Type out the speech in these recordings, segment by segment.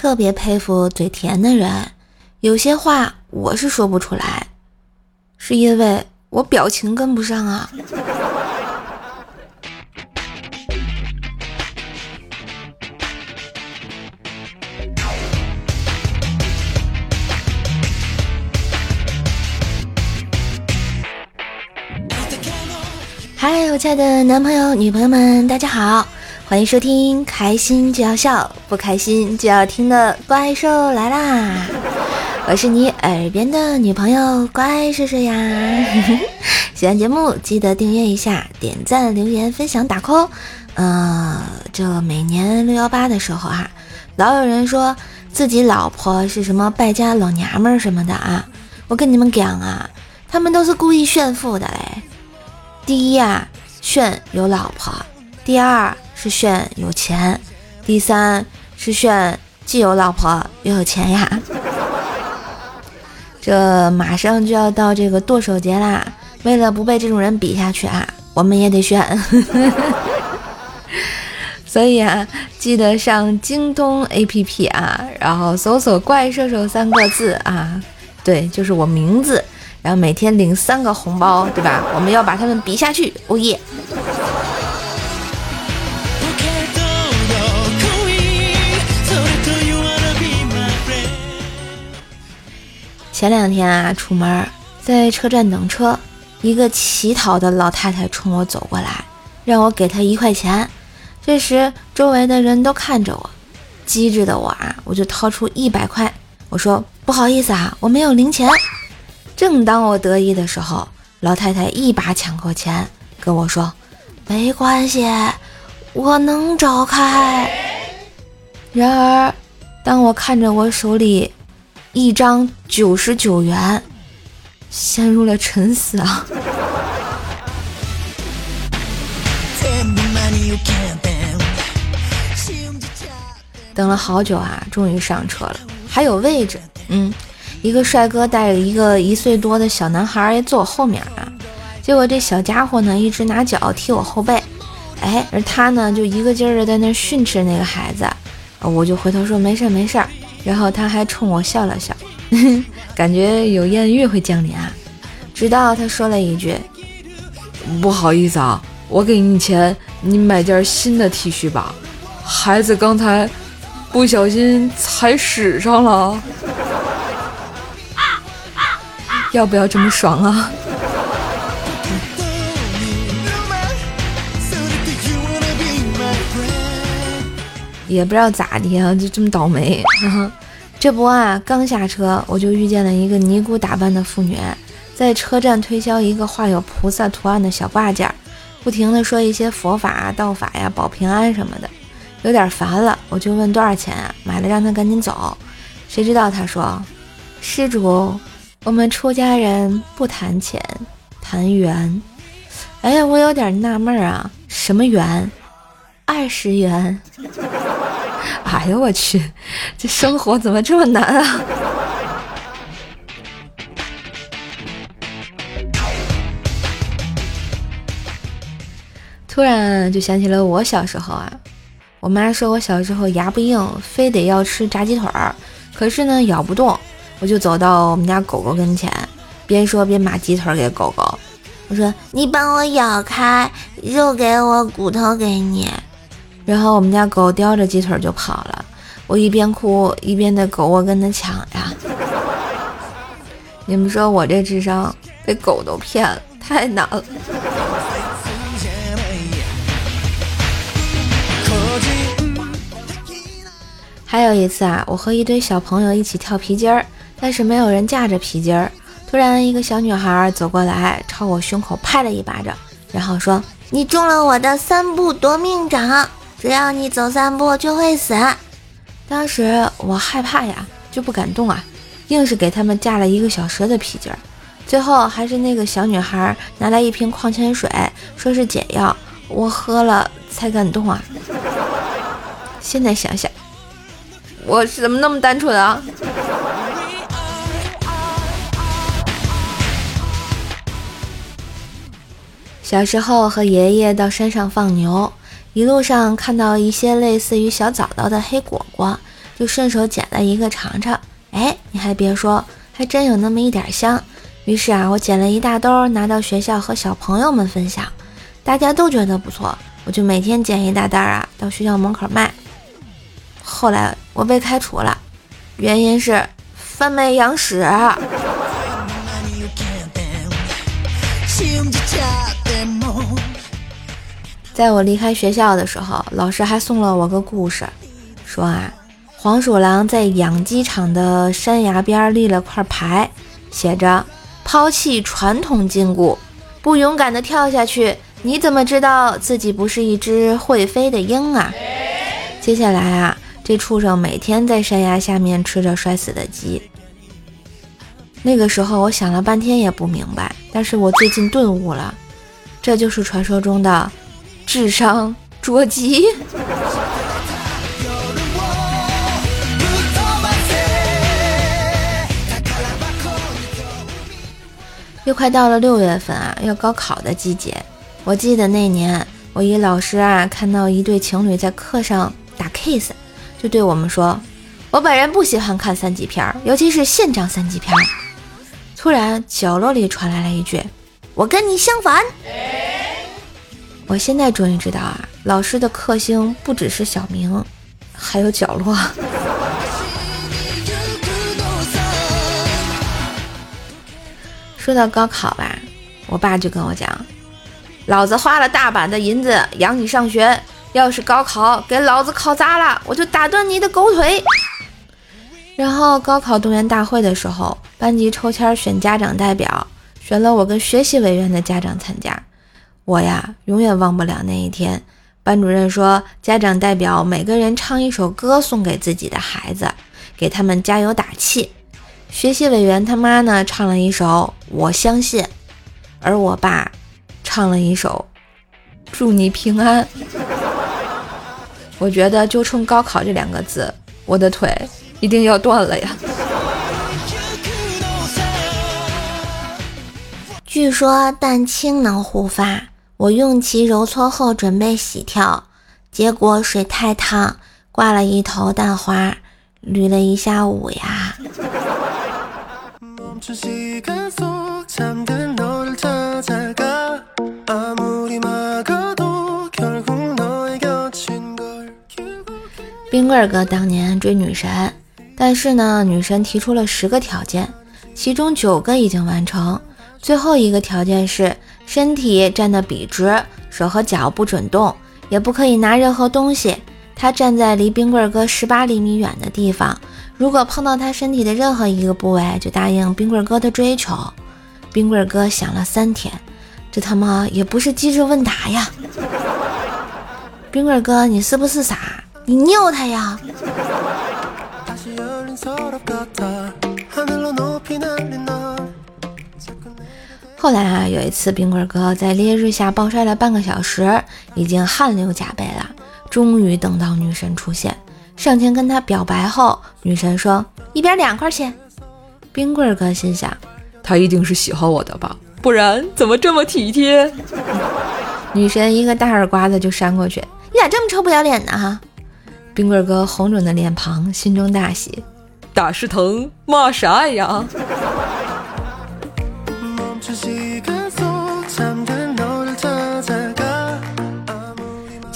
特别佩服嘴甜的人，有些话我是说不出来，是因为我表情跟不上啊。嗨，我亲爱的男朋友、女朋友们，大家好，欢迎收听开心就要笑，不开心就要听的怪兽来啦！我是你耳边的女朋友怪兽兽呀。喜欢节目记得订阅一下，点赞、留言、分享、打 call。呃，这每年六幺八的时候啊，老有人说自己老婆是什么败家老娘们儿什么的啊，我跟你们讲啊，他们都是故意炫富的嘞。第一啊，炫有老婆；第二是炫有钱；第三是炫既有老婆又有钱呀。这马上就要到这个剁手节啦，为了不被这种人比下去啊，我们也得炫。所以啊，记得上京东 APP 啊，然后搜索“怪兽兽”三个字啊，对，就是我名字。然后每天领三个红包，对吧？我们要把他们比下去，哦耶！前两天啊，出门在车站等车，一个乞讨的老太太冲我走过来，让我给她一块钱。这时周围的人都看着我，机智的我啊，我就掏出一百块，我说不好意思啊，我没有零钱。正当我得意的时候，老太太一把抢过钱，跟我说：“没关系，我能找开。”然而，当我看着我手里一张九十九元，陷入了沉思啊！等了好久啊，终于上车了，还有位置，嗯。一个帅哥带着一个一岁多的小男孩也坐我后面啊，结果这小家伙呢一直拿脚踢我后背，哎，而他呢就一个劲儿的在那训斥那个孩子，我就回头说没事没事儿，然后他还冲我笑了笑，感觉有艳遇会降临啊，直到他说了一句，不好意思啊，我给你钱，你买件新的 T 恤吧，孩子刚才不小心踩屎上了。要不要这么爽啊？也不知道咋的啊，就这么倒霉。这不啊，刚下车我就遇见了一个尼姑打扮的妇女，在车站推销一个画有菩萨图案的小挂件，不停的说一些佛法、道法呀、保平安什么的，有点烦了，我就问多少钱啊？买了让他赶紧走。谁知道他说，施主。我们出家人不谈钱，谈缘。哎呀，我有点纳闷啊，什么缘？二十元。哎呦我去，这生活怎么这么难啊？突然就想起了我小时候啊，我妈说我小时候牙不硬，非得要吃炸鸡腿儿，可是呢咬不动。我就走到我们家狗狗跟前，边说边把鸡腿给狗狗。我说：“你帮我咬开，肉给我，骨头给你。”然后我们家狗叼着鸡腿就跑了。我一边哭一边的狗窝跟他抢呀。你们说我这智商被狗都骗了，太难了。还有一次啊，我和一堆小朋友一起跳皮筋儿。但是没有人架着皮筋儿。突然，一个小女孩走过来，朝我胸口拍了一巴掌，然后说：“你中了我的三步夺命掌，只要你走三步就会死。”当时我害怕呀，就不敢动啊，硬是给他们架了一个小时的皮筋儿。最后还是那个小女孩拿来一瓶矿泉水，说是解药，我喝了才敢动啊。现在想想，我是怎么那么单纯啊？小时候和爷爷到山上放牛，一路上看到一些类似于小枣枣的黑果果，就顺手捡了一个尝尝。哎，你还别说，还真有那么一点香。于是啊，我捡了一大兜，拿到学校和小朋友们分享，大家都觉得不错，我就每天捡一大袋啊，到学校门口卖。后来我被开除了，原因是贩卖羊屎。在我离开学校的时候，老师还送了我个故事，说啊，黄鼠狼在养鸡场的山崖边立了块牌，写着“抛弃传统禁锢，不勇敢的跳下去，你怎么知道自己不是一只会飞的鹰啊？”接下来啊，这畜生每天在山崖下面吃着摔死的鸡。那个时候我想了半天也不明白，但是我最近顿悟了，这就是传说中的。智商捉鸡。又快到了六月份啊，要高考的季节。我记得那年，我一老师啊，看到一对情侣在课上打 kiss，就对我们说：“我本人不喜欢看三级片，尤其是现场三级片。”突然，角落里传来了一句：“我跟你相反。”我现在终于知道啊，老师的克星不只是小明，还有角落。说到高考吧，我爸就跟我讲，老子花了大把的银子养你上学，要是高考给老子考砸了，我就打断你的狗腿。然后高考动员大会的时候，班级抽签选家长代表，选了我跟学习委员的家长参加。我呀，永远忘不了那一天。班主任说，家长代表每个人唱一首歌送给自己的孩子，给他们加油打气。学习委员他妈呢，唱了一首《我相信》，而我爸唱了一首《祝你平安》。我觉得就冲高考这两个字，我的腿一定要断了呀。据说蛋清能护发。我用其揉搓后准备洗跳，结果水太烫，挂了一头蛋花，捋了一下午呀。冰棍哥当年追女神，但是呢，女神提出了十个条件，其中九个已经完成，最后一个条件是。身体站得笔直，手和脚不准动，也不可以拿任何东西。他站在离冰棍哥十八厘米远的地方，如果碰到他身体的任何一个部位，就答应冰棍哥的追求。冰棍哥想了三天，这他妈也不是机智问答呀！冰棍哥，你是不是傻？你拗他呀！后来啊，有一次冰棍哥在烈日下暴晒了半个小时，已经汗流浃背了。终于等到女神出现，上前跟他表白后，女神说：“一边两块钱。”冰棍哥心想：“他一定是喜欢我的吧，不然怎么这么体贴？” 女神一个大耳刮子就扇过去：“你咋这么臭不要脸呢哈？”冰棍哥红肿的脸庞，心中大喜：“打是疼，骂是爱呀。”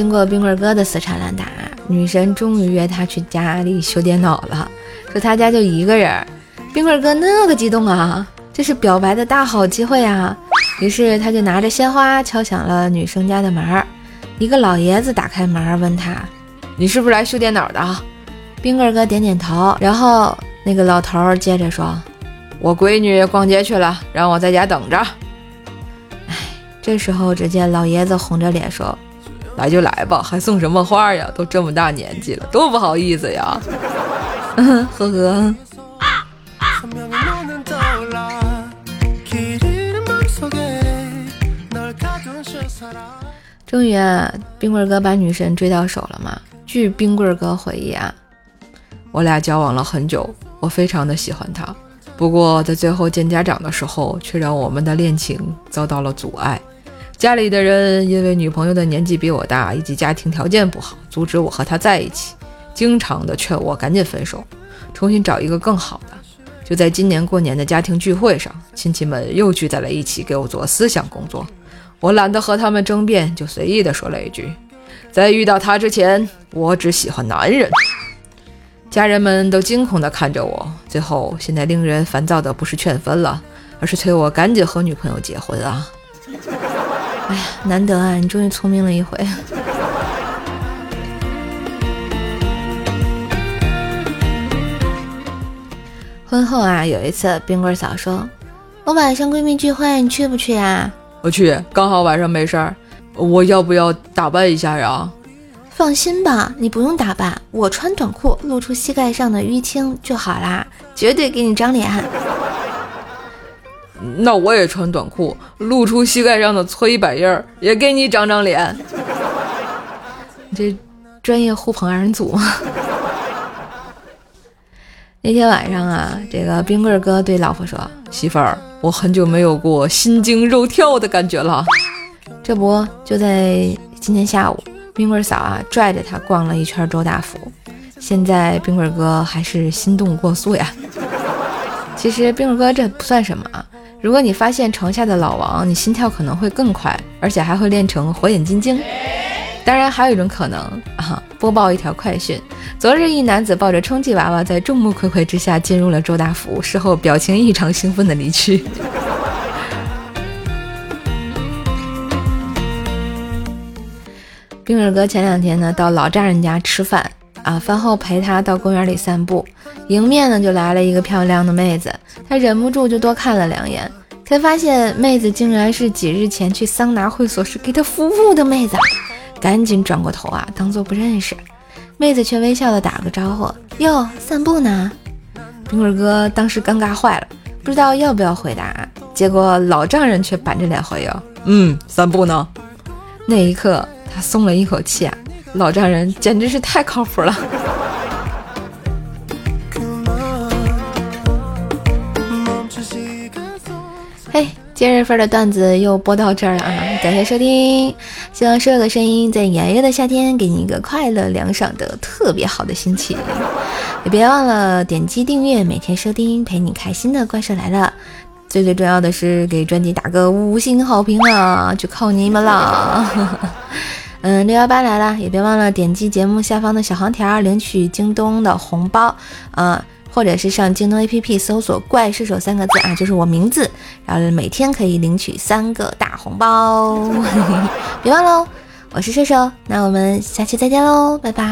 经过冰棍哥的死缠烂打，女神终于约他去家里修电脑了。说他家就一个人，冰棍哥那个激动啊，这是表白的大好机会啊！于是他就拿着鲜花敲响了女生家的门儿。一个老爷子打开门问他：“你是不是来修电脑的？”冰棍哥点点头，然后那个老头接着说：“我闺女逛街去了，让我在家等着。”哎，这时候只见老爷子红着脸说。来就来吧，还送什么花呀？都这么大年纪了，多不好意思呀！呵呵。终于，啊，冰棍哥把女神追到手了嘛？据冰棍哥回忆啊，我俩交往了很久，我非常的喜欢她，不过在最后见家长的时候，却让我们的恋情遭到了阻碍。家里的人因为女朋友的年纪比我大，以及家庭条件不好，阻止我和她在一起。经常的劝我赶紧分手，重新找一个更好的。就在今年过年的家庭聚会上，亲戚们又聚在了一起给我做思想工作。我懒得和他们争辩，就随意的说了一句：“在遇到他之前，我只喜欢男人。”家人们都惊恐地看着我。最后，现在令人烦躁的不是劝分了，而是催我赶紧和女朋友结婚啊！哎呀，难得啊，你终于聪明了一回。婚后啊，有一次冰棍嫂说：“我晚上闺蜜聚会，你去不去呀？”我去，刚好晚上没事儿，我要不要打扮一下呀？放心吧，你不用打扮，我穿短裤露出膝盖上的淤青就好啦，绝对给你长脸。那我也穿短裤，露出膝盖上的搓衣板印儿，也给你长长脸。你 这专业互捧二人组。那天晚上啊，这个冰棍哥对老婆说：“媳妇儿。”我很久没有过心惊肉跳的感觉了，这不就在今天下午，冰棍嫂啊拽着他逛了一圈周大福，现在冰棍哥还是心动过速呀。其实冰棍哥这不算什么啊，如果你发现床下的老王，你心跳可能会更快，而且还会练成火眼金睛。当然，还有一种可能啊，播报一条快讯：昨日一男子抱着充气娃娃，在众目睽睽之下进入了周大福，事后表情异常兴奋的离去。冰儿哥前两天呢，到老丈人家吃饭啊，饭后陪他到公园里散步，迎面呢就来了一个漂亮的妹子，他忍不住就多看了两眼，才发现妹子竟然是几日前去桑拿会所时给他服务的妹子。赶紧转过头啊，当做不认识。妹子却微笑的打个招呼：“哟，散步呢？”冰棍哥当时尴尬坏了，不知道要不要回答。结果老丈人却板着脸回应：“嗯，散步呢。”那一刻，他松了一口气啊，老丈人简直是太靠谱了。嘿。今日份的段子又播到这儿了啊！感谢收听，希望所有的声音在炎热的夏天给你一个快乐凉爽的特别好的心情。也别忘了点击订阅，每天收听陪你开心的怪兽来了。最最重要的是给专辑打个五星好评啊，就靠你们了。嗯，六幺八来了，也别忘了点击节目下方的小黄条领取京东的红包啊。或者是上京东 APP 搜索“怪射手”三个字啊，就是我名字，然后每天可以领取三个大红包，别忘喽！我是射手，那我们下期再见喽，拜拜。